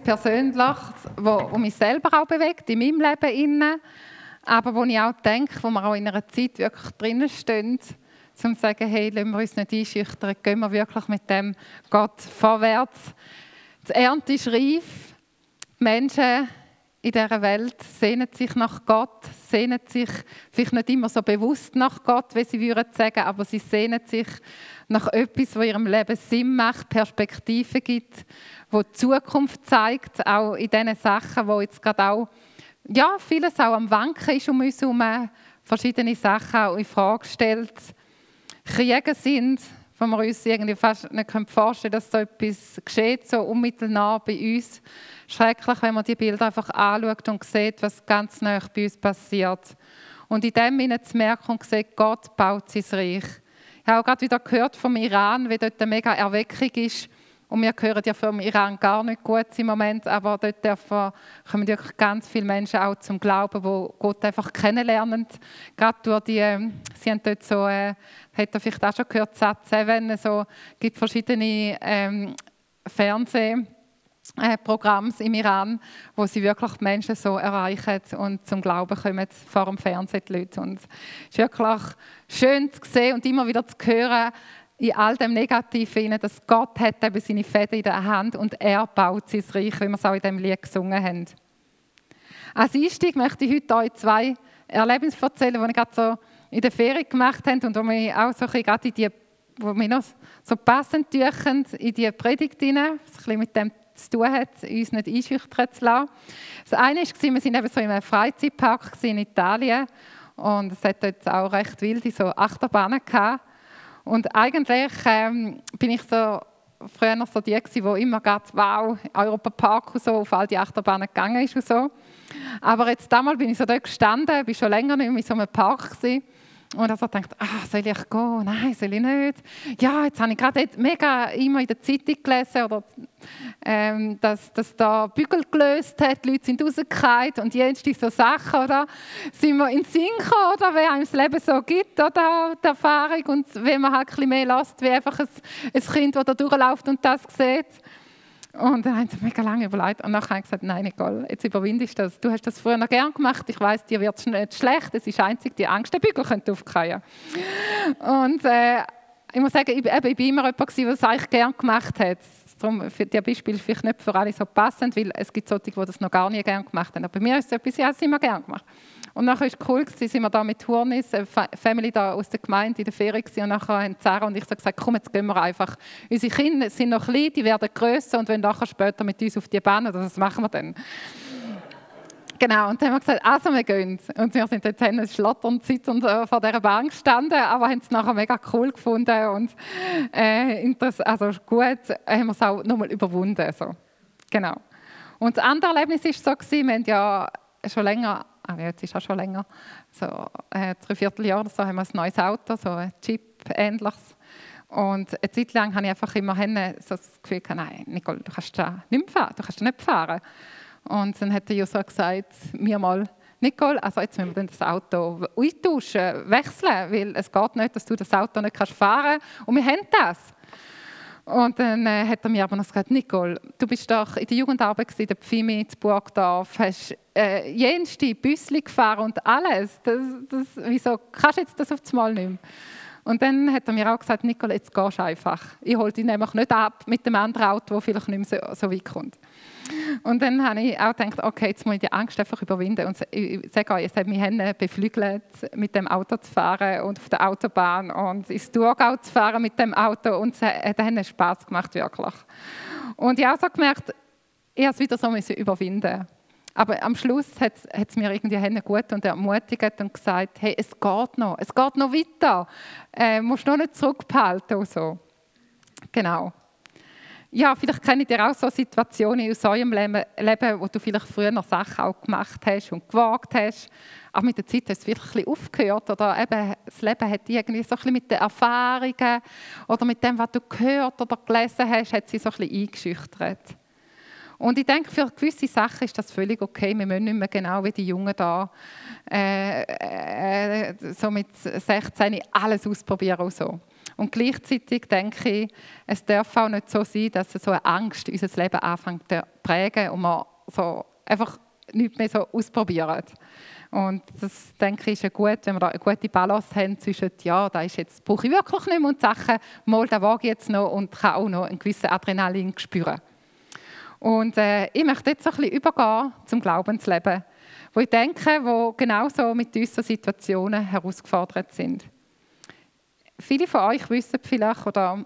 persönlich, wo, wo mich selber auch bewegt, in meinem Leben inne, aber wo ich auch denke, wo wir auch in einer Zeit wirklich drinnen stehen, um zu sagen, hey, lassen wir uns nicht einschüchtern, gehen wir wirklich mit dem Gott vorwärts. Die Ernte ist reif, die Menschen in dieser Welt sehnen sich nach Gott, sehnen sich vielleicht nicht immer so bewusst nach Gott, wie sie würden sagen, aber sie sehnen sich nach etwas, was ihrem Leben Sinn macht, Perspektive gibt, wo die Zukunft zeigt, auch in diesen Sachen, wo jetzt gerade auch ja, vieles auch am Wanken ist um uns herum, verschiedene Sachen auch in Frage stellt, Kriege sind, wo wir uns irgendwie fast nicht vorstellen können, dass so etwas geschieht, so unmittelbar bei uns. Schrecklich, wenn man die Bilder einfach anschaut und sieht, was ganz nah bei uns passiert. Und in dem Sinne zu merken und sehen, Gott baut sein Reich. Ich habe auch gerade wieder gehört vom Iran, wie dort eine mega Erweckung ist und wir hören ja vom Iran gar nicht gut im Moment, aber dort dürfen, kommen wirklich ganz viele Menschen auch zum Glauben, wo Gott einfach kennenlernen. Gerade durch die, ähm, sie haben dort so, äh, hat vielleicht auch schon gehört, Sat 7, so, gibt verschiedene ähm, Fernseh- Programms im Iran, wo sie wirklich Menschen so erreichen und zum Glauben kommen vor dem Fernsehen die Leute. Und es ist wirklich schön zu sehen und immer wieder zu hören, in all dem Negativen, dass Gott hat eben seine Fäden in der Hand und er baut sein Reich, wie wir es auch in dem Lied gesungen haben. Als Einstieg möchte ich heute euch zwei Erlebnisse erzählen, die ich gerade so in der Ferien gemacht habe und die mich auch so ein in die, wo mich noch so passend tun, in die Predigt hinein, was ein mit dem zu tun hat, uns nicht einschüchtern zu lassen. Das eine war, wir waren eben so in einem Freizeitpark in Italien und es hat dort auch recht wilde so Achterbahnen gehabt. Und eigentlich ähm, bin ich so früher noch so die, die immer gerade wow, Europa Park und so auf all die Achterbahnen gegangen ist und so. Aber jetzt damals bin ich so dort gestanden, bin schon länger nicht mehr in so einem Park gewesen. Und also denkt, ah, soll ich gehen? Nein, soll ich nicht? Ja, jetzt habe ich gerade mega immer in der Zeitung gelesen, oder, ähm, dass, dass da Bügel gelöst hat, die Leute sind rausgefallen und jetzt so Sachen, oder? Sind wir in Sinn oder? Wie einem das Leben so gibt, oder? Die Erfahrung und wenn man halt ein bisschen mehr lässt, wie einfach ein, ein Kind, das da durchläuft und das sieht. Und dann haben sie mega lange überlegt und nachher haben sie gesagt, nein, egal, jetzt überwindest du das. Du hast das früher noch gern gemacht, ich weiß, dir wird es nicht schlecht, es ist einzig die Angst, der Bügel könnte aufgehen. Und äh, ich muss sagen, ich, eben, ich bin immer jemand der es eigentlich gern gemacht hat. Darum für die Beispiele vielleicht nicht für alle so passend, weil es gibt solche, die das noch gar nie gern gemacht haben. Aber bei mir ist es etwas, ich habe es immer gern gemacht. Und nachher es cool, gewesen, sind wir da mit Hurnis, eine Family da aus der Gemeinde in der Ferien gewesen, und nachher haben Sarah und ich so gesagt, komm, jetzt gehen wir einfach. Unsere Kinder sind noch klein, die werden grösser und wenn nachher später mit uns auf die Bahn, oder was machen wir dann? Genau, und dann haben wir gesagt, also wir gehen. Und wir sind jetzt schlotternd zitternd äh, vor dieser Bahn gestanden, aber haben es nachher mega cool gefunden und äh, also gut, haben wir es auch nochmal überwunden. So. Genau. Und das andere Erlebnis war so, gewesen, wir haben ja schon länger jetzt ist auch schon länger, so äh, drei Vierteljahr oder so, haben wir ein neues Auto, so ein Jeep-ähnliches. Und eine Zeit lang habe ich einfach immer so das Gefühl nein, Nicole, du kannst da nicht fahren, du kannst nicht fahren. Und dann hat der User gesagt, mir mal, Nicole, also jetzt müssen wir das Auto eintauschen, wechseln, weil es geht nicht, dass du das Auto nicht fahren kannst. Und wir haben das. Und dann äh, hat er mir aber noch gesagt, Nicole, du bist doch in der Jugendarbeit in der Pfimi in Burgdorf, hast äh, jenste Büssli gefahren und alles. Das, das, wieso kannst du jetzt das auf das Mal nicht mehr? Und dann hat er mir auch gesagt, Nicole, jetzt gehst du einfach. Ich hole dich nämlich nicht ab mit dem anderen Auto, das vielleicht nicht mehr so, so weit kommt. Und dann habe ich auch gedacht, okay, jetzt muss ich die Angst einfach überwinden. Und ich sage euch, es hat mich beflügelt, mit dem Auto zu fahren und auf der Autobahn und ins Thurgau zu fahren mit dem Auto. Und es hat Spaß gemacht, wirklich. Und ich habe auch so gemerkt, ich habe es wieder so überwinden aber am Schluss hat es mir irgendwie gut und ermutigt und gesagt, hey, es geht noch, es geht noch weiter. Äh, musst noch nicht zurückbehalten und so. Genau. Ja, vielleicht kennt ihr auch so Situationen aus eurem Leben, wo du vielleicht früher noch Sachen auch gemacht hast und gewagt hast. Aber mit der Zeit hast du wirklich ein bisschen aufgehört oder eben das Leben hat irgendwie so ein bisschen mit den Erfahrungen oder mit dem, was du gehört oder gelesen hast, hat sie so ein bisschen eingeschüchtert. Und ich denke, für gewisse Sachen ist das völlig okay. Wir müssen nicht mehr genau wie die Jungen da äh, äh, so mit 16 alles ausprobieren und so. Und gleichzeitig denke ich, es darf auch nicht so sein, dass so eine Angst unser Leben anfängt zu prägen und wir so einfach nichts mehr so ausprobieren. Und das denke ich ist gut, wenn wir da eine gute Balance haben zwischen, ja, da ist jetzt, brauche ich wirklich nicht mehr und Sachen, mal, da wage ich jetzt noch und kann auch noch einen gewissen Adrenalin spüren. Und äh, ich möchte jetzt ein bisschen übergehen zum Glaubensleben, wo ich denke, wo genauso mit unseren Situationen herausgefordert sind. Viele von euch wissen vielleicht oder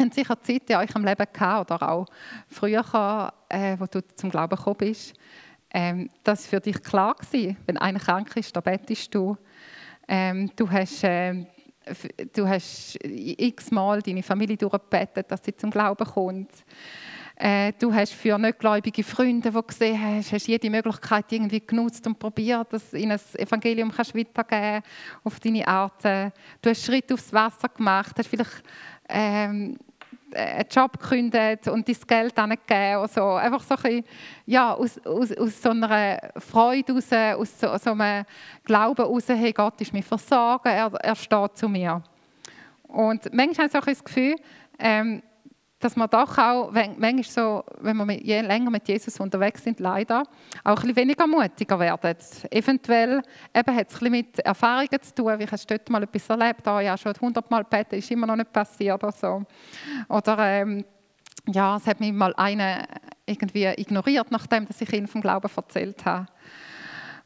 haben sicher Zeit in eurem Leben gehabt oder auch früher, äh, wo du zum Glauben gekommen bist, ähm, das für dich klar war, wenn einer krank ist, da bettest du. Ähm, du hast, äh, du hast x-mal deine Familie durchgebettet, dass sie zum Glauben kommt. Äh, du hast für nichtgläubige Freunde, die du gesehen hast, hast jede Möglichkeit irgendwie genutzt und probiert, dass ihnen das Evangelium kannst weitergeben auf deine Art. Du hast Schritte aufs Wasser gemacht, hast vielleicht ähm, einen Job gekündigt und dein Geld angegeben. Also einfach so ein bisschen, ja, aus, aus, aus so einer Freude raus, aus so, so einem Glauben raus, hey, Gott ist mir versorgen, er, er steht zu mir. Und manchmal habe ich so das Gefühl, ähm, dass man doch auch, manchmal so, wenn wir je länger mit Jesus unterwegs sind, leider auch ein weniger mutiger werden. Eventuell eben hat es ein mit Erfahrungen zu tun, wie hast du dort mal etwas erlebt, oh, ja, schon hundertmal beten, ist immer noch nicht passiert oder so. Oder ähm, ja, es hat mich mal einer irgendwie ignoriert, nachdem dass ich ihm vom Glauben erzählt habe.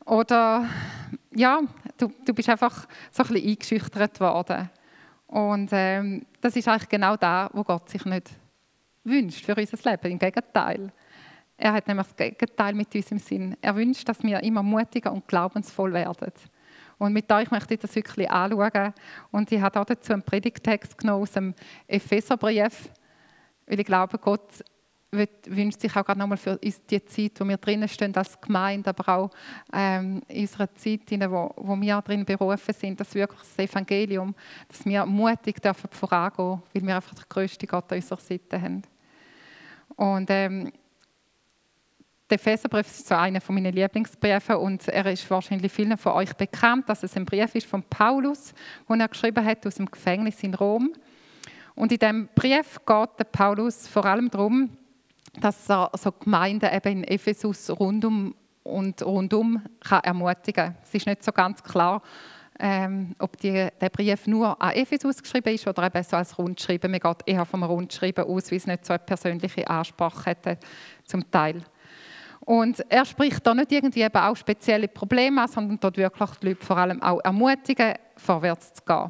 Oder ja, du, du bist einfach so ein bisschen eingeschüchtert worden. Und ähm, das ist eigentlich genau da, wo Gott sich nicht wünscht für unser Leben. Im Gegenteil. Er hat nämlich das Gegenteil mit uns im Sinn. Er wünscht, dass wir immer mutiger und glaubensvoll werden. Und mit euch möchte ich das wirklich anschauen. Und ich habe dazu einen Predigtext genommen aus dem Epheserbrief, weil ich glaube, Gott wünscht sich auch gerade nochmal für die Zeit, wo wir drinnen stehen als Gemeinde, aber auch ähm, in unserer Zeit, in wo, wo wir drin berufen sind, dass wirklich das Evangelium, dass wir mutig dürfen vorangehen, weil wir einfach den grössten Gott an unserer Seite haben. Und ähm, der Epheserbrief ist so einer von meinen Lieblingsbriefen und er ist wahrscheinlich vielen von euch bekannt, dass es ein Brief ist von Paulus, den er geschrieben hat aus dem Gefängnis in Rom. Und in diesem Brief geht der Paulus vor allem darum, dass er so Gemeinden eben in Ephesus rundum und rundum kann ermutigen kann. Es ist nicht so ganz klar, ähm, ob die, der Brief nur an Ephesus geschrieben ist oder eben so als Rundschreiben. Man geht eher vom Rundschreiben aus, weil es nicht so eine persönliche Ansprache hätte zum Teil. Und er spricht da nicht irgendwie eben auch spezielle Probleme an, sondern dort wirklich die Leute vor allem auch ermutigen, vorwärts zu gehen.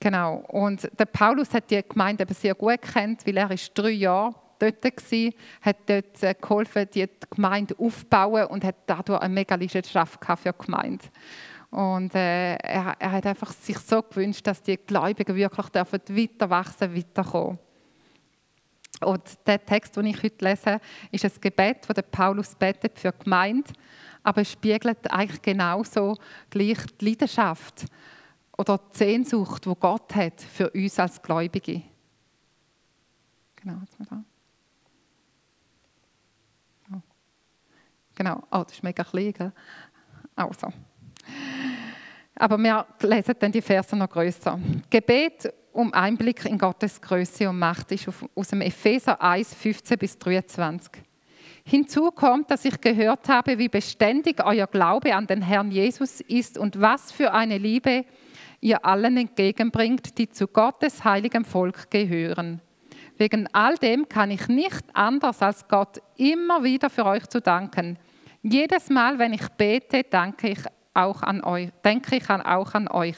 Genau. Und der Paulus hat die Gemeinde eben sehr gut kennt, weil er ist drei Jahre dort war, hat dort äh, geholfen, die Gemeinde aufzubauen und hat dadurch eine mega Leidenschaft für die Gemeinde. Und äh, er, er, hat einfach sich so gewünscht, dass die Gläubigen wirklich dürfen weiter wachsen, weiterkommen. Und der Text, den ich heute lese, ist ein Gebet, das Paulus betet für die Gemeinde, aber es spiegelt eigentlich genauso gleich die Leidenschaft oder die Sehnsucht, die Gott hat für uns als Gläubige. Genau, jetzt mal da. Genau, oh, das ist mega klein, gell? Also. Aber wir lesen dann die Verse noch größer. Gebet um Einblick in Gottes Größe und Macht ist aus dem Epheser 1, 15 bis 23. Hinzu kommt, dass ich gehört habe, wie beständig euer Glaube an den Herrn Jesus ist und was für eine Liebe ihr allen entgegenbringt, die zu Gottes heiligem Volk gehören. Wegen all dem kann ich nicht anders als Gott immer wieder für euch zu danken. Jedes Mal, wenn ich bete, danke ich auch an euch, denke ich auch an euch.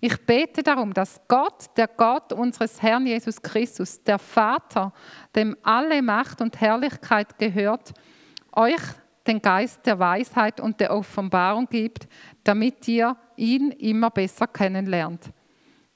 Ich bete darum, dass Gott, der Gott unseres Herrn Jesus Christus, der Vater, dem alle Macht und Herrlichkeit gehört, euch den Geist der Weisheit und der Offenbarung gibt, damit ihr ihn immer besser kennenlernt.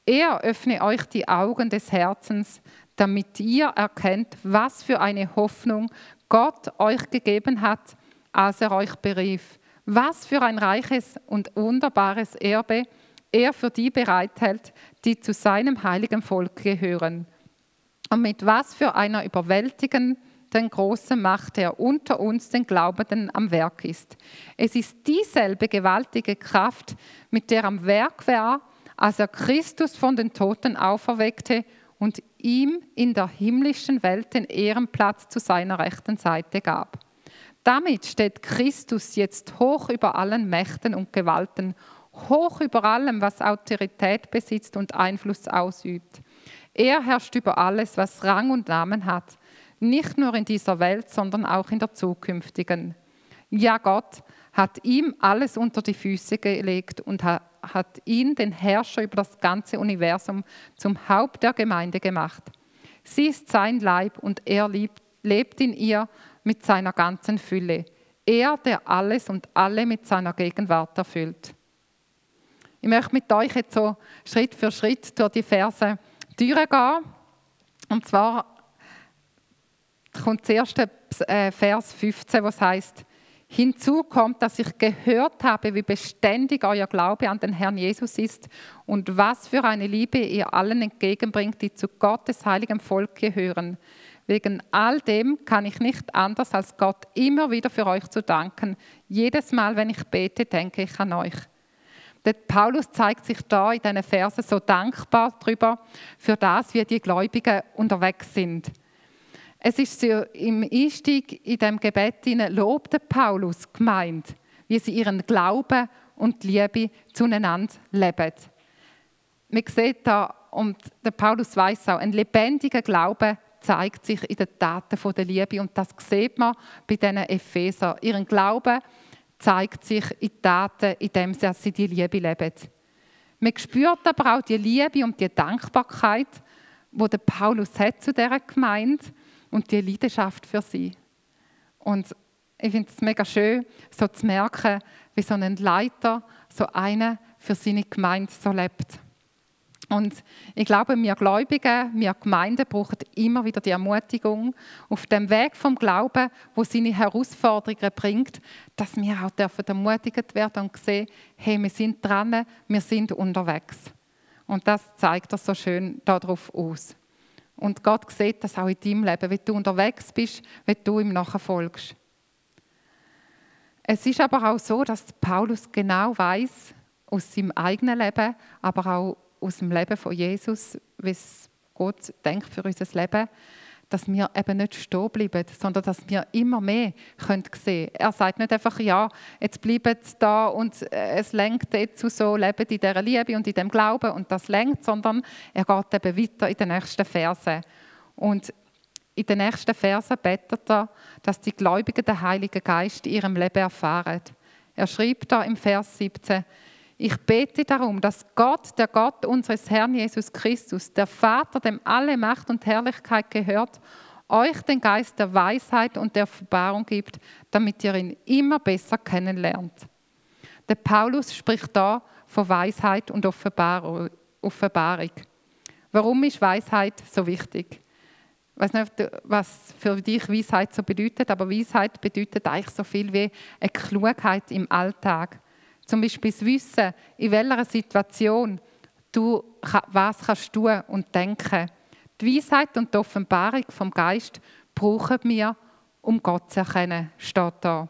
Er öffne euch die Augen des Herzens, damit ihr erkennt, was für eine Hoffnung Gott euch gegeben hat, als er euch berief was für ein reiches und wunderbares Erbe er für die bereithält, die zu seinem heiligen Volk gehören. Und mit was für einer überwältigenden großen Macht er unter uns, den Glaubenden, am Werk ist. Es ist dieselbe gewaltige Kraft, mit der am Werk war, als er Christus von den Toten auferweckte und ihm in der himmlischen Welt den Ehrenplatz zu seiner rechten Seite gab. Damit steht Christus jetzt hoch über allen Mächten und Gewalten, hoch über allem, was Autorität besitzt und Einfluss ausübt. Er herrscht über alles, was Rang und Namen hat, nicht nur in dieser Welt, sondern auch in der zukünftigen. Ja, Gott hat ihm alles unter die Füße gelegt und hat ihn, den Herrscher über das ganze Universum, zum Haupt der Gemeinde gemacht. Sie ist sein Leib und er lebt in ihr mit seiner ganzen Fülle. Er, der alles und alle mit seiner Gegenwart erfüllt. Ich möchte mit euch jetzt so Schritt für Schritt durch die Verse durchgehen. Und zwar kommt der erste äh, Vers 15, was heißt: Hinzu kommt, dass ich gehört habe, wie beständig euer Glaube an den Herrn Jesus ist und was für eine Liebe ihr allen entgegenbringt, die zu Gottes heiligem Volk gehören. Wegen all dem kann ich nicht anders, als Gott immer wieder für euch zu danken. Jedes Mal, wenn ich bete, denke ich an euch. Der Paulus zeigt sich da in diesen Versen so dankbar darüber, für das, wie die Gläubigen unterwegs sind. Es ist so im Einstieg in dem Gebet lobt Paulus gemeint, wie sie ihren Glauben und Liebe zueinander leben. Man sieht da, und der Paulus weiß auch, ein lebendiger Glaube zeigt sich in den Taten der Liebe. Und das sieht man bei diesen Epheser. Ihren Glauben zeigt sich in Taten, in dem sie die Liebe leben. Man spürt aber auch die Liebe und die Dankbarkeit, der Paulus hat zu dieser Gemeinde und die Leidenschaft für sie. Und ich finde es mega schön, so zu merken, wie so ein Leiter, so einer für seine Gemeinde so lebt. Und ich glaube, wir Gläubigen, wir Gemeinden brauchen immer wieder die Ermutigung auf dem Weg vom Glauben, wo seine Herausforderungen bringt, dass wir auch dürfen ermutigt werden und sehen, hey, wir sind dran, wir sind unterwegs. Und das zeigt er so schön darauf aus. Und Gott sieht das auch in deinem Leben, wenn du unterwegs bist, wenn du ihm nachfolgst. Es ist aber auch so, dass Paulus genau weiß aus seinem eigenen Leben, aber auch aus dem Leben von Jesus, wie es Gott denkt für unser Leben, dass wir eben nicht stehen bleiben, sondern dass wir immer mehr sehen können. Er sagt nicht einfach, ja, jetzt bleiben sie da und äh, es lenkt dazu so, leben in dieser Liebe und in dem Glauben und das lenkt, sondern er geht eben weiter in den nächsten Versen. Und in den nächsten Versen betet er, dass die Gläubigen den Heiligen Geist in ihrem Leben erfahren. Er schreibt da im Vers 17, ich bete darum, dass Gott, der Gott unseres Herrn Jesus Christus, der Vater, dem alle Macht und Herrlichkeit gehört, euch den Geist der Weisheit und der Offenbarung gibt, damit ihr ihn immer besser kennenlernt. Der Paulus spricht da von Weisheit und Offenbarung. Warum ist Weisheit so wichtig? Ich weiß nicht, was für dich Weisheit so bedeutet, aber Weisheit bedeutet eigentlich so viel wie eine Klugheit im Alltag. Zum Beispiel das Wissen, in welcher Situation du was kannst tun und denken. Die Weisheit und die Offenbarung vom Geist brauchen wir, um Gott zu erkennen, steht da.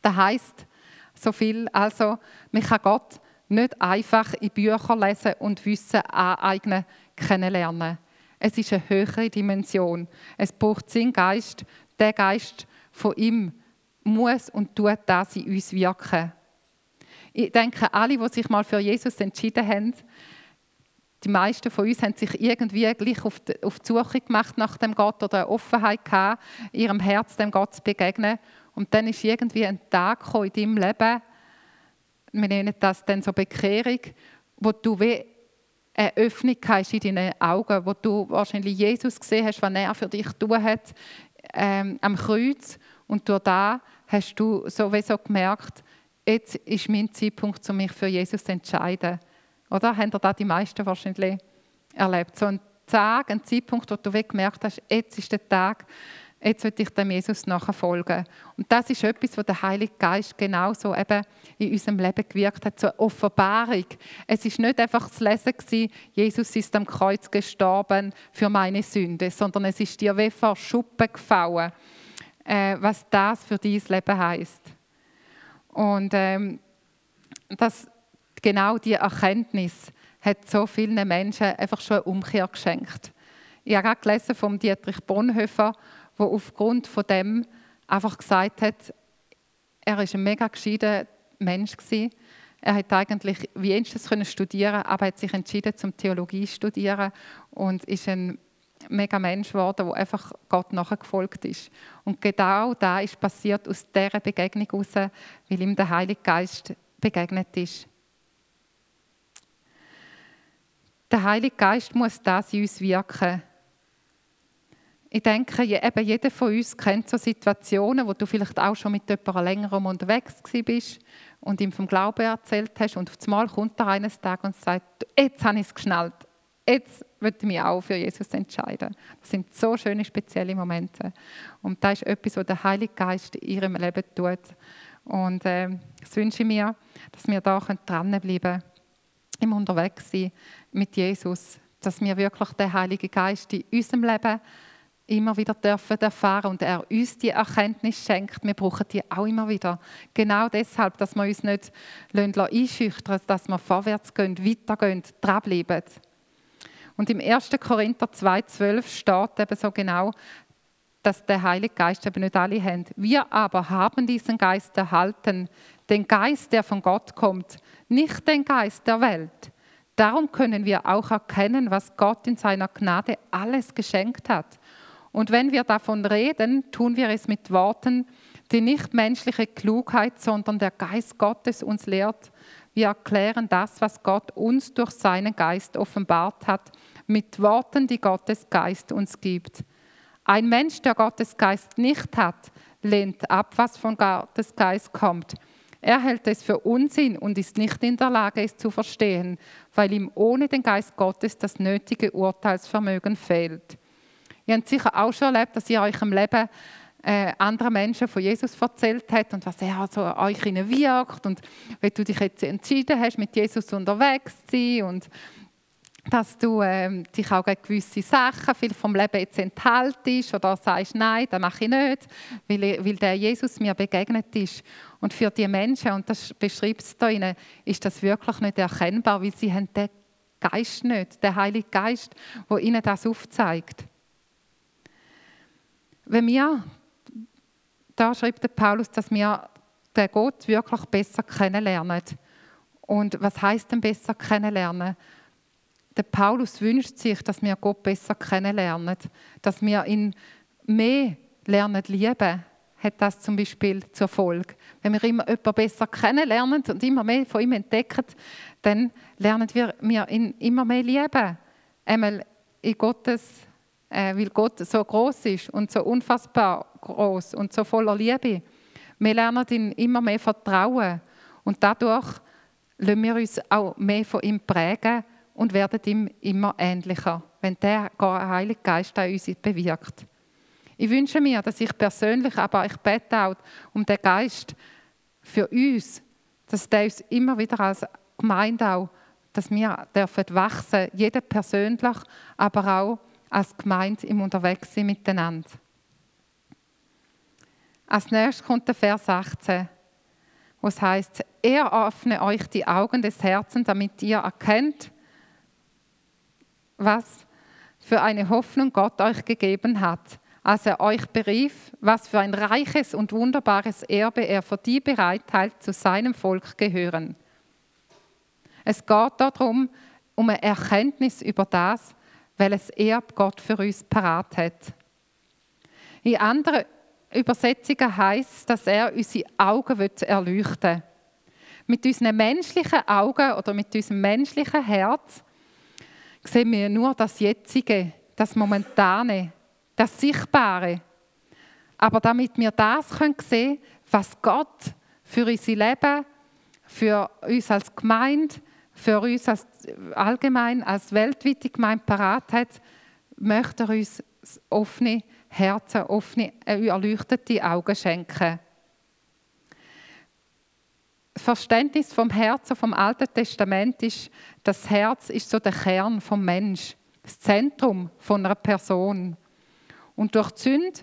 Das heisst so viel, also, man kann Gott nicht einfach in Bücher lesen und Wissen aneignen, kennenlernen. Es ist eine höhere Dimension. Es braucht seinen Geist. Der Geist von ihm muss und tut das in uns wirken. Ich denke, alle, die sich mal für Jesus entschieden haben, die meisten von uns haben sich irgendwie gleich auf die, auf die Suche gemacht nach dem Gott oder eine Offenheit gehabt, ihrem Herz dem Gott zu begegnen. Und dann ist irgendwie ein Tag in deinem Leben, wir nennen das dann so Bekehrung, wo du wie eine Öffnung hast in deinen Augen, wo du wahrscheinlich Jesus gesehen hast, was er für dich tun hat ähm, am Kreuz. Und durch da hast du sowieso gemerkt, jetzt ist mein Zeitpunkt, um mich für Jesus zu entscheiden. Oder? Haben da die meisten wahrscheinlich erlebt? So ein Tag, ein Zeitpunkt, wo du gemerkt hast, jetzt ist der Tag, jetzt will ich dem Jesus nachfolgen. Und das ist etwas, was der Heilige Geist genauso eben in unserem Leben gewirkt hat, so eine Offenbarung. Es ist nicht einfach das Lesen gewesen, Jesus ist am Kreuz gestorben für meine Sünde, sondern es ist dir wie vor Schuppen gefallen, äh, was das für dein Leben heißt. Und ähm, das, genau die Erkenntnis hat so vielen Menschen einfach schon eine Umkehr geschenkt. Ich habe gerade gelesen vom Dietrich Bonhoeffer, der aufgrund von dem einfach gesagt hat, er ist ein mega gescheiter Mensch gewesen. Er hat eigentlich Wienstes können studieren, aber hat sich entschieden zum Theologie zu studieren und ist ein mega Mensch geworden, der einfach Gott nachgefolgt ist. Und genau da ist passiert aus dieser Begegnung heraus, weil ihm der Heilige Geist begegnet ist. Der Heilige Geist muss das in uns wirken. Ich denke, eben jeder von uns kennt so Situationen, wo du vielleicht auch schon mit jemandem länger unterwegs bist und ihm vom Glauben erzählt hast und auf einmal kommt er eines Tages und sagt, jetzt habe ich es geschnallt, jetzt würde ich mich auch für Jesus entscheiden. Das sind so schöne, spezielle Momente. Und das ist etwas, was der Heilige Geist in ihrem Leben tut. Und äh, das wünsche ich mir, dass wir da dranbleiben können, im Unterwegssein mit Jesus, dass wir wirklich den Heiligen Geist in unserem Leben immer wieder dürfen erfahren und er uns die Erkenntnis schenkt. Wir brauchen die auch immer wieder. Genau deshalb, dass wir uns nicht einschüchtern dass wir vorwärts gehen, weitergehen, dranbleiben. Und im 1. Korinther 2,12 steht eben so genau, dass der Heilige Geist eben nicht alle haben. Wir aber haben diesen Geist erhalten, den Geist, der von Gott kommt, nicht den Geist der Welt. Darum können wir auch erkennen, was Gott in seiner Gnade alles geschenkt hat. Und wenn wir davon reden, tun wir es mit Worten, die nicht menschliche Klugheit, sondern der Geist Gottes uns lehrt. Wir erklären das, was Gott uns durch seinen Geist offenbart hat, mit Worten, die Gottes Geist uns gibt. Ein Mensch, der Gottes Geist nicht hat, lehnt ab, was von Gottes Geist kommt. Er hält es für Unsinn und ist nicht in der Lage, es zu verstehen, weil ihm ohne den Geist Gottes das nötige Urteilsvermögen fehlt. Ihr habt sicher auch schon erlebt, dass ihr euch im Leben äh, anderen Menschen von Jesus erzählt habt und was er so an euch wirkt und wenn du dich jetzt entschieden hast, mit Jesus unterwegs zu sein und dass du äh, dich auch gegen gewisse Sachen viel vom Leben jetzt enthaltest oder sagst, nein, das mache ich nicht, weil, weil der Jesus mir begegnet ist. Und für die Menschen, und das beschreibt es hier, ist das wirklich nicht erkennbar, weil sie haben den Geist nicht, den Heiligen Geist, der ihnen das aufzeigt. Wenn wir, da schreibt der Paulus, dass wir den Gott wirklich besser kennenlernen. Und was heißt denn besser kennenlernen? Der Paulus wünscht sich, dass wir Gott besser kennenlernen, dass wir ihn mehr lernen lieben. Hat das zum Beispiel zur Folge. Wenn wir immer jemanden besser kennenlernen und immer mehr von ihm entdecken, dann lernen wir ihn immer mehr lieben. Einmal in Gottes weil Gott so groß ist und so unfassbar groß und so voller Liebe. Wir lernen ihn immer mehr vertrauen und dadurch lassen wir uns auch mehr von ihm prägen und werden ihm immer ähnlicher, wenn der Heilige Geist an uns bewirkt. Ich wünsche mir, dass ich persönlich, aber ich bete auch um den Geist für uns, dass der uns immer wieder als Gemeinde auch, dass wir dürfen wachsen, jeder persönlich, aber auch als Gemeinde im Unterwegssein miteinander. Als nächstes kommt der Vers 18, wo es heißt: Er öffne euch die Augen des Herzens, damit ihr erkennt, was für eine Hoffnung Gott euch gegeben hat, als er euch berief, was für ein reiches und wunderbares Erbe er für die bereithält, zu seinem Volk gehören. Es geht darum, um eine Erkenntnis über das, welches Erb Gott für uns parat hat. In anderen Übersetzungen heißt, dass er unsere Augen erleuchten will. Mit unseren menschlichen Augen oder mit unserem menschlichen Herz sehen wir nur das Jetzige, das Momentane, das Sichtbare. Aber damit wir das sehen können, was Gott für unser Leben, für uns als Gemeinde, für uns als, allgemein als weltweite Gemeinde parat hat, möchte er uns offene Herzen, offene, äh, erleuchtete Augen schenken. Das Verständnis vom Herzen vom Alten Testament ist, das Herz ist so der Kern vom Mensch, das Zentrum von einer Person. Und durch die Sünde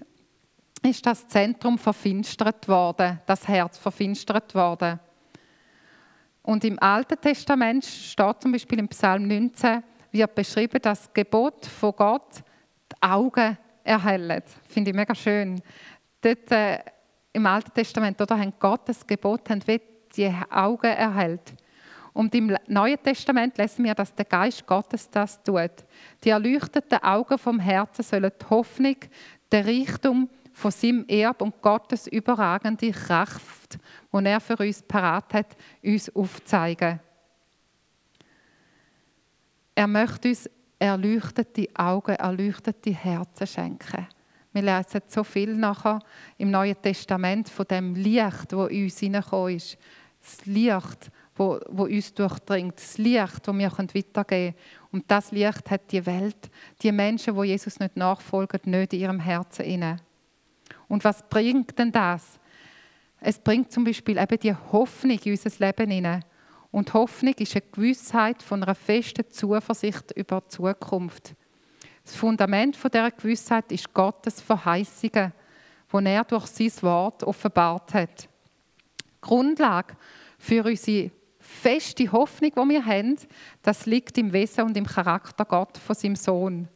ist das Zentrum verfinstert worden, das Herz verfinstert worden. Und im Alten Testament steht zum Beispiel im Psalm 19, wird beschrieben, dass das Gebot von Gott die Augen erhält. Finde ich mega schön. Dort äh, im Alten Testament oder, haben Gottes Gebot haben die Augen erhält. Und im Neuen Testament lesen wir, dass der Geist Gottes das tut. Die erleuchteten Augen vom Herzen sollen die Hoffnung, der Reichtum von seinem Erb und Gottes überragende Kraft, die er für uns parat hat, uns aufzeigen. Er möchte uns erleuchtete Augen, erleuchtete Herzen schenken. Wir lesen so viel nachher im Neuen Testament von dem Licht, wo uns hineingekommen ist. Das Licht, wo, wo uns durchdringt. Das Licht, das wir weitergeben können. Und das Licht hat die Welt, die Menschen, wo Jesus nicht nachfolgen, nicht in ihrem Herzen inne. Und was bringt denn das? Es bringt zum Beispiel eben die Hoffnung in unser Leben hinein. Und Hoffnung ist eine Gewissheit von einer festen Zuversicht über die Zukunft. Das Fundament von dieser Gewissheit ist Gottes Verheißungen, die er durch sein Wort offenbart hat. Grundlage für unsere feste Hoffnung, die wir haben, das liegt im Wesen und im Charakter Gott von seinem Sohn.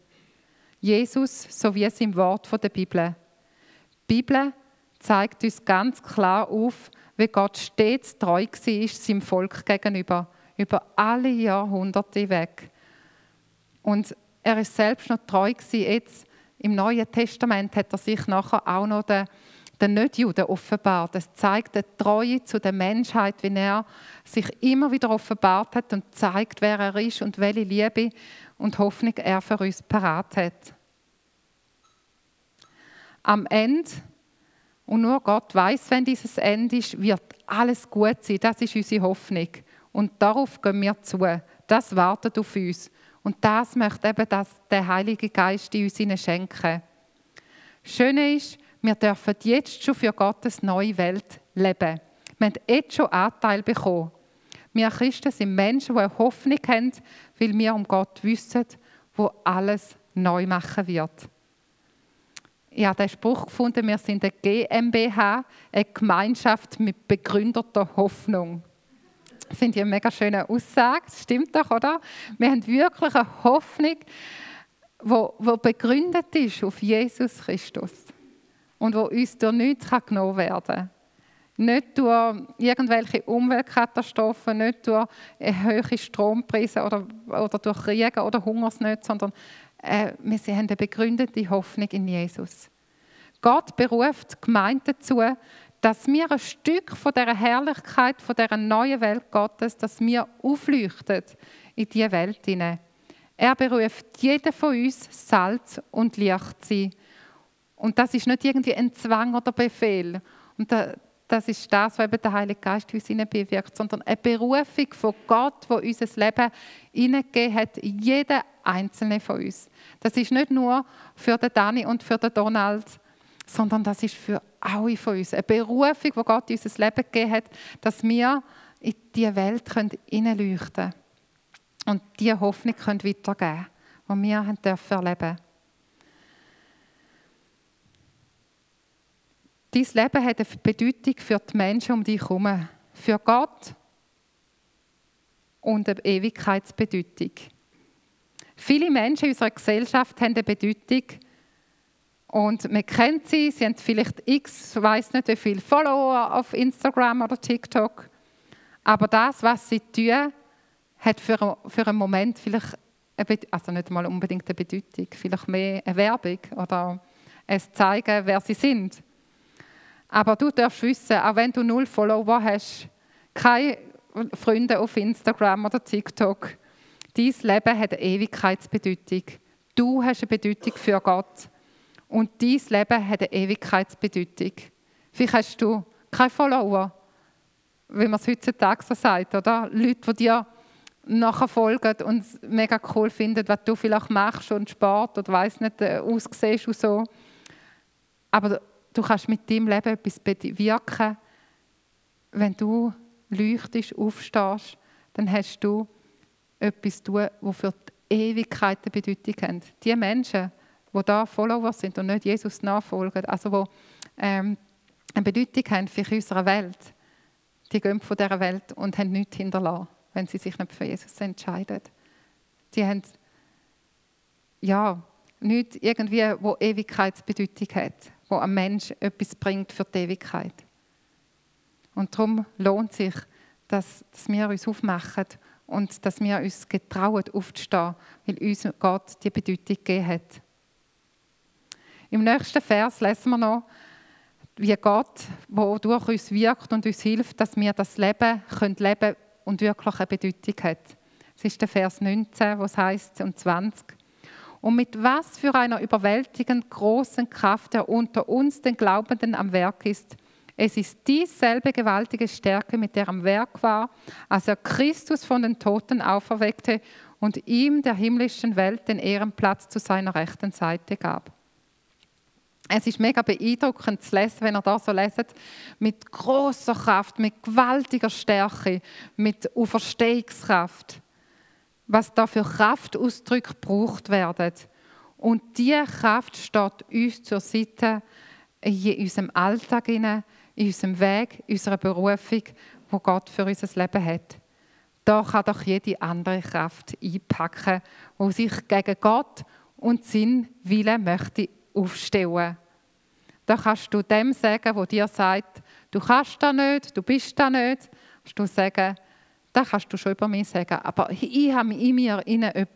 Jesus sowie es im Wort der Bibel. Die Bibel zeigt uns ganz klar auf, wie Gott stets treu war seinem Volk gegenüber, über alle Jahrhunderte weg. Und er ist selbst noch treu. Jetzt im Neuen Testament hat er sich nachher auch noch den, den Nichtjuden offenbart. Das zeigt die Treue zu der Menschheit, wie er sich immer wieder offenbart hat und zeigt, wer er ist und welche Liebe und Hoffnung er für uns parat hat. Am Ende und nur Gott weiß, wenn dieses Ende ist, wird alles gut sein. Das ist unsere Hoffnung. Und darauf gehen wir zu. Das wartet auf uns. Und das möchte eben das, der Heilige Geist in uns schenken. Schön ist, wir dürfen jetzt schon für Gottes neue Welt leben. Wir haben jetzt schon Anteil bekommen. Wir Christen sind Menschen, die eine Hoffnung haben, weil wir um Gott wissen, wo alles neu machen wird habe den Spruch gefunden, wir sind eine GmbH, eine Gemeinschaft mit begründeter Hoffnung. Finde ich eine mega schöne Aussage, das stimmt doch, oder? Wir haben wirklich eine Hoffnung, die begründet ist auf Jesus Christus und wo uns durch nichts genommen werden kann. Nicht durch irgendwelche Umweltkatastrophen, nicht durch hohe Strompreise oder, oder durch Kriege oder Hungersnöte, sondern äh, wir haben eine begründete Hoffnung in Jesus. Gott beruft die Gemeinde dazu, dass wir ein Stück von der Herrlichkeit, von der neuen Welt Gottes, dass wir aufleuchten in diese Welt hinein. Er beruft jeden von uns, Salz und Licht zu sein. Und das ist nicht irgendwie ein Zwang oder Befehl. Und das ist das, was eben der Heilige Geist uns bewirkt, sondern eine Berufung von Gott, wo unser Leben hineingegeben hat, jeder einzelne von uns. Das ist nicht nur für den Dani und für den Donald, sondern das ist für alle von uns eine Berufung, die Gott in unser Leben gegeben hat, dass wir in diese Welt hineinleuchten können und diese Hoffnung können weitergeben können, die wir haben dürfen erleben Dein Leben hat eine Bedeutung für die Menschen um dich herum, für Gott und eine Ewigkeitsbedeutung. Viele Menschen in unserer Gesellschaft haben eine Bedeutung und man kennt sie, sie haben vielleicht x, weiß nicht wie viele Follower auf Instagram oder TikTok. Aber das, was sie tun, hat für, für einen Moment vielleicht, eine, also nicht mal unbedingt eine Bedeutung, vielleicht mehr eine Werbung oder es zeigen, wer sie sind. Aber du darfst wissen, auch wenn du null Follower hast, keine Freunde auf Instagram oder TikTok, dein Leben hat eine Ewigkeitsbedeutung. Du hast eine Bedeutung für Gott. Und dein Leben hat eine Ewigkeitsbedeutung. Vielleicht hast du keine Follower, wie man es heutzutage so sagt, oder? Leute, die dir nachher folgen und es mega cool finden, was du vielleicht machst und Sport oder weiß nicht, äh, aussiehst und so. Aber du kannst mit deinem Leben etwas bewirken. Wenn du leuchtest, aufstehst, dann hast du etwas tun, das für die Ewigkeit eine Bedeutung hat. Die Menschen, die da Follower sind und nicht Jesus nachfolgen, also die ähm, eine Bedeutung haben für unsere Welt, die gehen von dieser Welt und haben nichts hinterlassen, wenn sie sich nicht für Jesus entscheiden. Die haben ja, nichts irgendwie, wo Ewigkeitsbedeutung hat, wo ein Mensch etwas bringt für die Ewigkeit. Und darum lohnt sich, dass, dass wir uns aufmachen und dass wir uns getrauen, aufzustehen, weil uns Gott die Bedeutung gegeben hat. Im nächsten Vers lesen wir noch, wie Gott, der durch uns wirkt und uns hilft, dass wir das Leben können leben und wirklich eine Bedeutung hat. Das ist der Vers 19, wo es heißt und 20. Und mit was für einer überwältigend großen Kraft er unter uns, den Glaubenden, am Werk ist. Es ist dieselbe gewaltige Stärke, mit der er am Werk war, als er Christus von den Toten auferweckte und ihm der himmlischen Welt den Ehrenplatz zu seiner rechten Seite gab. Es ist mega beeindruckend zu lesen, wenn ihr da so leset, mit großer Kraft, mit gewaltiger Stärke, mit Auferstehungskraft, was da für Kraftausdrücke gebraucht werden. Und diese Kraft steht uns zur Seite in unserem Alltag, in unserem Weg, in unserer Berufung, wo Gott für unser Leben hat. Da kann doch jede andere Kraft einpacken, wo sich gegen Gott und seinen Willen möchte aufstellen. Da kannst du dem sagen, wo dir sagt, du kannst das nicht, du bist da nicht, kannst du sagen, das kannst du schon über mich sagen. Aber ich habe in mir jemanden,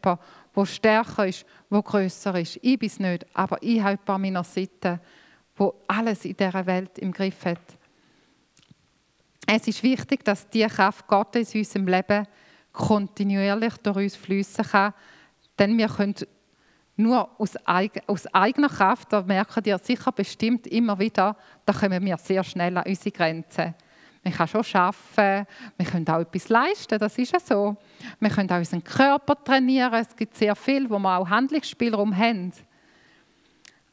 der stärker ist, der grösser ist. Ich bin es nicht, aber ich habe jemanden an meiner Seite, der alles in dieser Welt im Griff hat. Es ist wichtig, dass die Kraft Gottes in unserem Leben kontinuierlich durch uns fließen kann, denn wir können nur aus, eigener Kraft, da merken ihr sicher bestimmt immer wieder, da kommen wir sehr schnell an unsere Grenzen. Man kann schon arbeiten, wir können auch etwas leisten, das ist ja so. Wir können auch unseren Körper trainieren, es gibt sehr viel, wo wir auch Handlungsspielraum haben.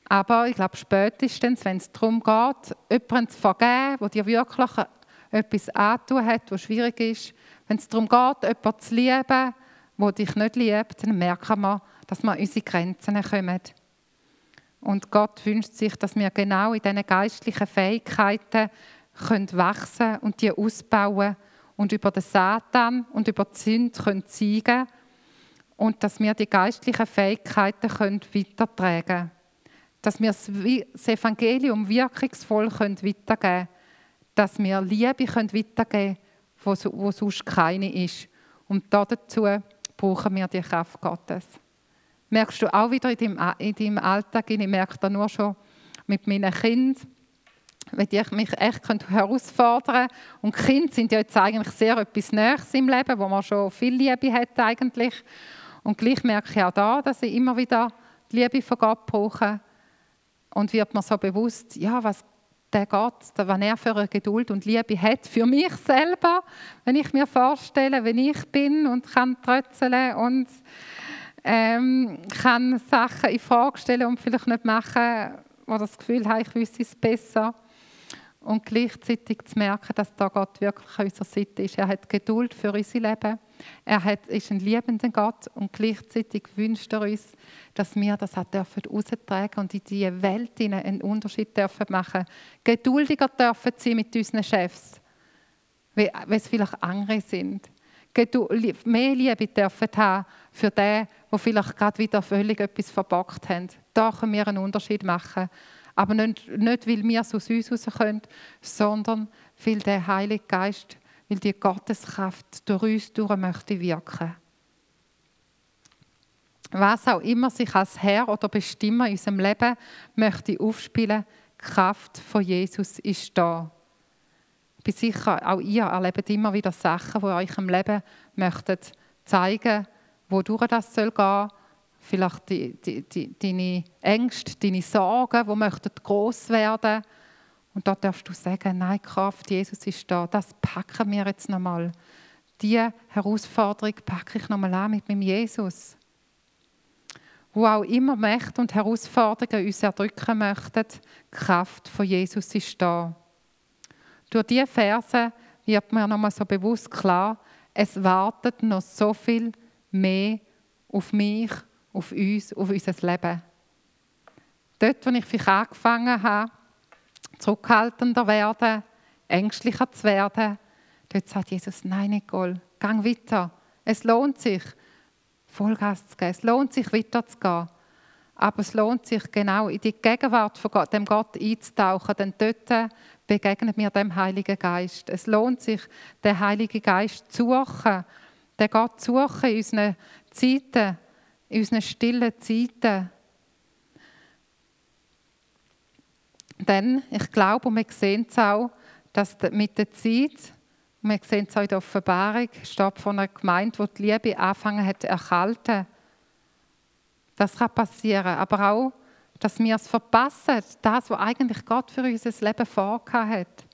Aber ich glaube, spätestens, wenn es darum geht, jemanden zu vergeben, der dir wirklich etwas antun hat, was schwierig ist, wenn es darum geht, jemanden zu lieben, der dich nicht liebt, dann merken wir, dass wir an unsere Grenzen kommen. Und Gott wünscht sich, dass wir genau in diesen geistlichen Fähigkeiten können wachsen und die ausbauen und über den Satan und über die Sünde können zeigen und dass wir die geistlichen Fähigkeiten können weitertragen können. Dass wir das Evangelium wirkungsvoll können weitergeben können. Dass wir Liebe können weitergeben können, wo sonst keine ist. Und dazu brauchen wir die Kraft Gottes merkst du auch wieder in deinem, in deinem Alltag, ich merke das nur schon mit meinen Kindern, wenn ich mich echt herausfordern könnte. Und Kinder sind ja jetzt eigentlich sehr etwas Nächstes im Leben, wo man schon viel Liebe hat eigentlich. Und gleich merke ich auch da, dass ich immer wieder die Liebe von Gott brauche. Und wird mir so bewusst, ja, was der Gott, was er für eine Geduld und Liebe hat für mich selber, wenn ich mir vorstelle, wenn ich bin und kann trötzeln und ähm, kann Sachen in Frage stellen und vielleicht nicht machen, wo das Gefühl habe, ich wüsste es besser. Und gleichzeitig zu merken, dass da Gott wirklich an unserer Seite ist. Er hat Geduld für unser Leben. Er hat, ist ein liebender Gott und gleichzeitig wünscht er uns, dass wir das auch dürfen austragen und in diese Welt einen Unterschied dürfen machen. Geduldiger dürfen sein mit unseren Chefs, weil es vielleicht andere sind mehr Liebe dürfen haben für den, wo vielleicht gerade wieder völlig etwas verbockt haben. Da können wir einen Unterschied machen. Aber nicht, nicht weil wir es aus uns raus können, sondern weil der Heilige Geist, weil die Gotteskraft durch uns durch möchte wirken. Was auch immer sich als Herr oder Bestimmer in unserem Leben möchte aufspielen, die Kraft von Jesus ist da. Ich bin sicher, auch ihr erlebt immer wieder Sachen, die euch im Leben möchten zeigen, wodurch das soll gehen. Vielleicht die, die, die, deine Ängste, deine Sorgen, die möchten groß werden. Und da darfst du sagen, nein, Kraft, Jesus ist da. Das packen wir jetzt nochmal. Diese Herausforderung packe ich nochmal an mit meinem Jesus. Wo auch immer Mächte und Herausforderungen uns erdrücken möchten, die Kraft von Jesus ist da. Durch diese Verse wird mir nochmal so bewusst klar, es wartet noch so viel mehr auf mich, auf uns, auf unser Leben. Dort, wo ich vielleicht angefangen habe, zurückhaltender werden, ängstlicher zu werden, Dort sagt Jesus, nein, Nicole, gang weiter. Es lohnt sich, Vollgas zu geben. Es lohnt sich, weiterzugehen. Aber es lohnt sich genau in die Gegenwart von Gott, dem Gott einzutauchen, denn dort begegnet mir dem Heiligen Geist. Es lohnt sich, den Heiligen Geist zu suchen, den Gott zu suchen in unseren Zeiten, in unseren stillen Zeiten. Denn ich glaube, und wir sehen es auch, dass mit der Zeit, und wir sehen es auch in der Offenbarung, steht von einer Gemeinde, wo die Liebe angefangen hat zu erkalten. Das kann passieren, aber auch, dass wir es verpassen, das, was eigentlich Gott für unser Leben vorgehabt hat.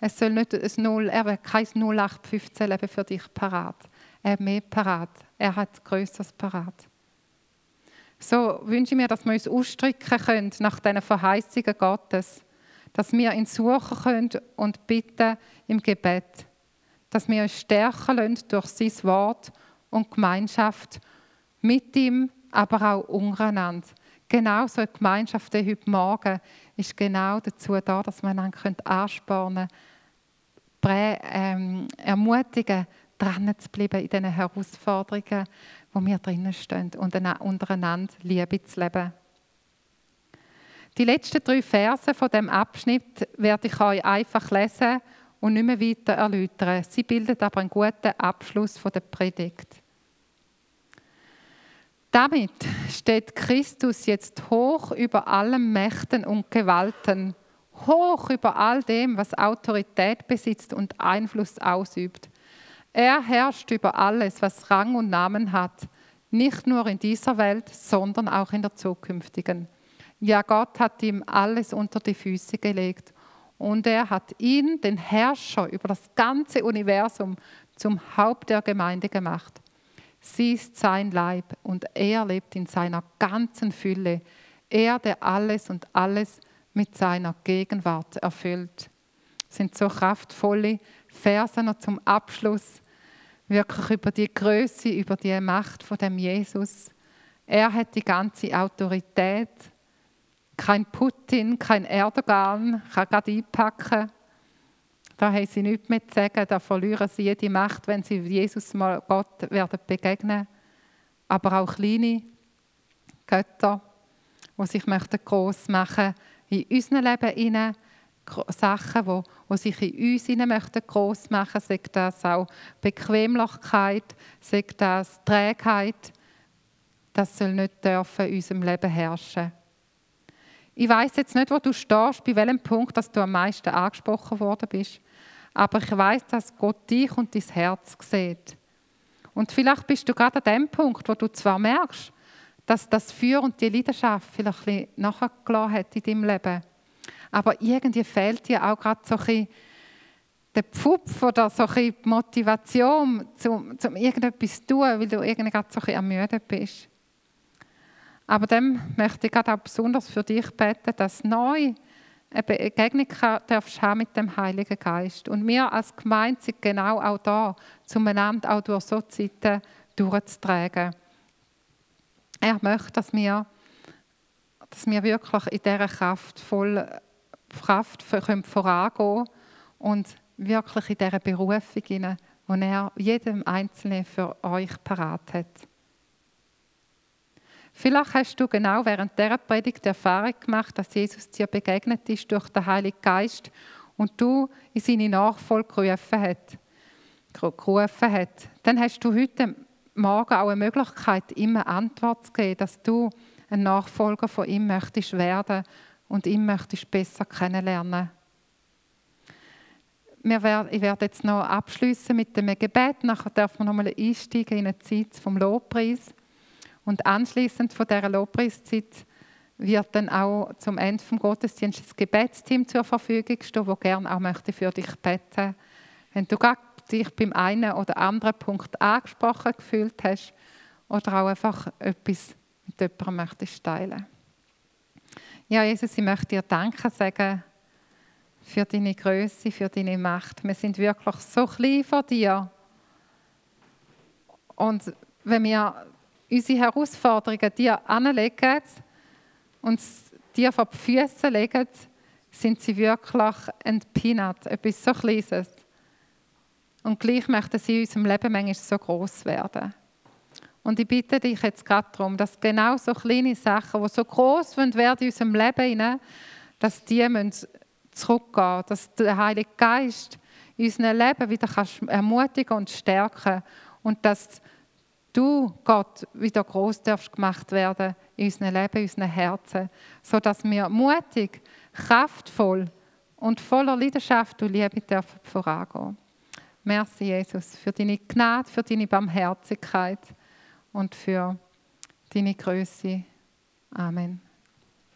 Es soll nicht ein 0, er hat kein 0815-Leben für dich parat. Er hat mehr parat. Er hat Größeres parat. So wünsche ich mir, dass wir uns ausstrecken können nach diesen Verheißungen Gottes, dass wir ihn suchen können und bitten im Gebet, dass wir uns stärken lassen durch sein Wort und Gemeinschaft mit ihm, aber auch untereinander. Genau so eine Gemeinschaft heute Morgen ist genau dazu da, dass wir einander anspornen können, ähm, ermutigen, dran zu bleiben in diesen Herausforderungen, wo wir drinnen stehen und untereinander Liebe zu leben. Die letzten drei Verse von dem Abschnitt werde ich euch einfach lesen und nicht mehr weiter erläutern. Sie bilden aber einen guten Abschluss der Predigt. Damit steht Christus jetzt hoch über allen Mächten und Gewalten, hoch über all dem, was Autorität besitzt und Einfluss ausübt. Er herrscht über alles, was Rang und Namen hat, nicht nur in dieser Welt, sondern auch in der zukünftigen. Ja, Gott hat ihm alles unter die Füße gelegt und er hat ihn, den Herrscher über das ganze Universum, zum Haupt der Gemeinde gemacht. Sie ist sein Leib und er lebt in seiner ganzen Fülle. Er, der alles und alles mit seiner Gegenwart erfüllt. Das sind so kraftvolle Verse noch zum Abschluss, wirklich über die Größe, über die Macht von dem Jesus. Er hat die ganze Autorität. Kein Putin, kein Erdogan kann gerade einpacken. Da haben sie nichts mehr zu sagen, da verlieren sie jede Macht, wenn sie Jesus mal Gott werden begegnen. Aber auch kleine Götter, die sich möchten gross machen in unserem Leben hinein, Sachen, die, die sich in uns hinein möchten gross machen, sei das auch Bequemlichkeit, sei das Trägheit, das soll nicht dürfen in unserem Leben herrschen. Ich weiß jetzt nicht, wo du stehst, bei welchem Punkt, dass du am meisten angesprochen worden bist. Aber ich weiß, dass Gott dich und dein Herz sieht. Und vielleicht bist du gerade an dem Punkt, wo du zwar merkst, dass das Feuer und die Leidenschaft vielleicht ein bisschen nachgelassen hat in deinem Leben. Aber irgendwie fehlt dir auch gerade so ein der Pfupf oder so ein die Motivation, um, um irgendetwas zu tun, weil du irgendwie gerade so ein ermüdet bist. Aber dann möchte ich gerade auch besonders für dich beten, dass neu eine Begegnung darfst haben mit dem Heiligen Geist. Und wir als Gemeinde sind genau auch da, zueinander auch durch so Zeiten durchzutragen. Er möchte, dass wir, dass wir wirklich in dieser Kraft voll Kraft vorangehen können und wirklich in dieser Berufung, die er jedem Einzelnen für euch parat hat. Vielleicht hast du genau während dieser Predigt die Erfahrung gemacht, dass Jesus dir begegnet ist durch den Heiligen Geist und du in seine Nachfolge gerufen hat. Gerufen hat. Dann hast du heute Morgen auch eine Möglichkeit, eine Antwort zu geben, dass du ein Nachfolger von ihm möchtest werden und ihn möchtest besser kennenlernen. ich werde jetzt noch abschließen mit dem Gebet. Nachher darf man noch mal einsteigen in eine Zeit vom Lobpreis. Und anschließend von dieser Lobpreiszeit wird dann auch zum Ende des Gottesdienstes das Gebetsteam zur Verfügung stehen, das gerne auch möchte für dich beten Wenn du dich beim einen oder anderen Punkt angesprochen gefühlt hast oder auch einfach etwas mit jemandem möchtest teilen. Ja, Jesus, ich möchte dir Danke sagen für deine Größe, für deine Macht. Wir sind wirklich so klein vor dir. Und wenn wir unsere Herausforderungen dir anlegen und dir vor die Füße legen, sind sie wirklich ein etwas so Kleines. Und gleich möchten sie in unserem Leben manchmal so groß werden. Und ich bitte dich jetzt gerade darum, dass genau so kleine Sachen, die so groß werden in unserem Leben, dass die zurückgehen müssen, dass der Heilige Geist in unserem Leben wieder ermutigen und stärken und dass du, Gott, wieder groß darfst gemacht werden in unserem Leben, in unseren Herzen, sodass wir mutig, kraftvoll und voller Leidenschaft und Liebe dürfen vorangehen. Merci, Jesus, für deine Gnade, für deine Barmherzigkeit und für deine Größe. Amen.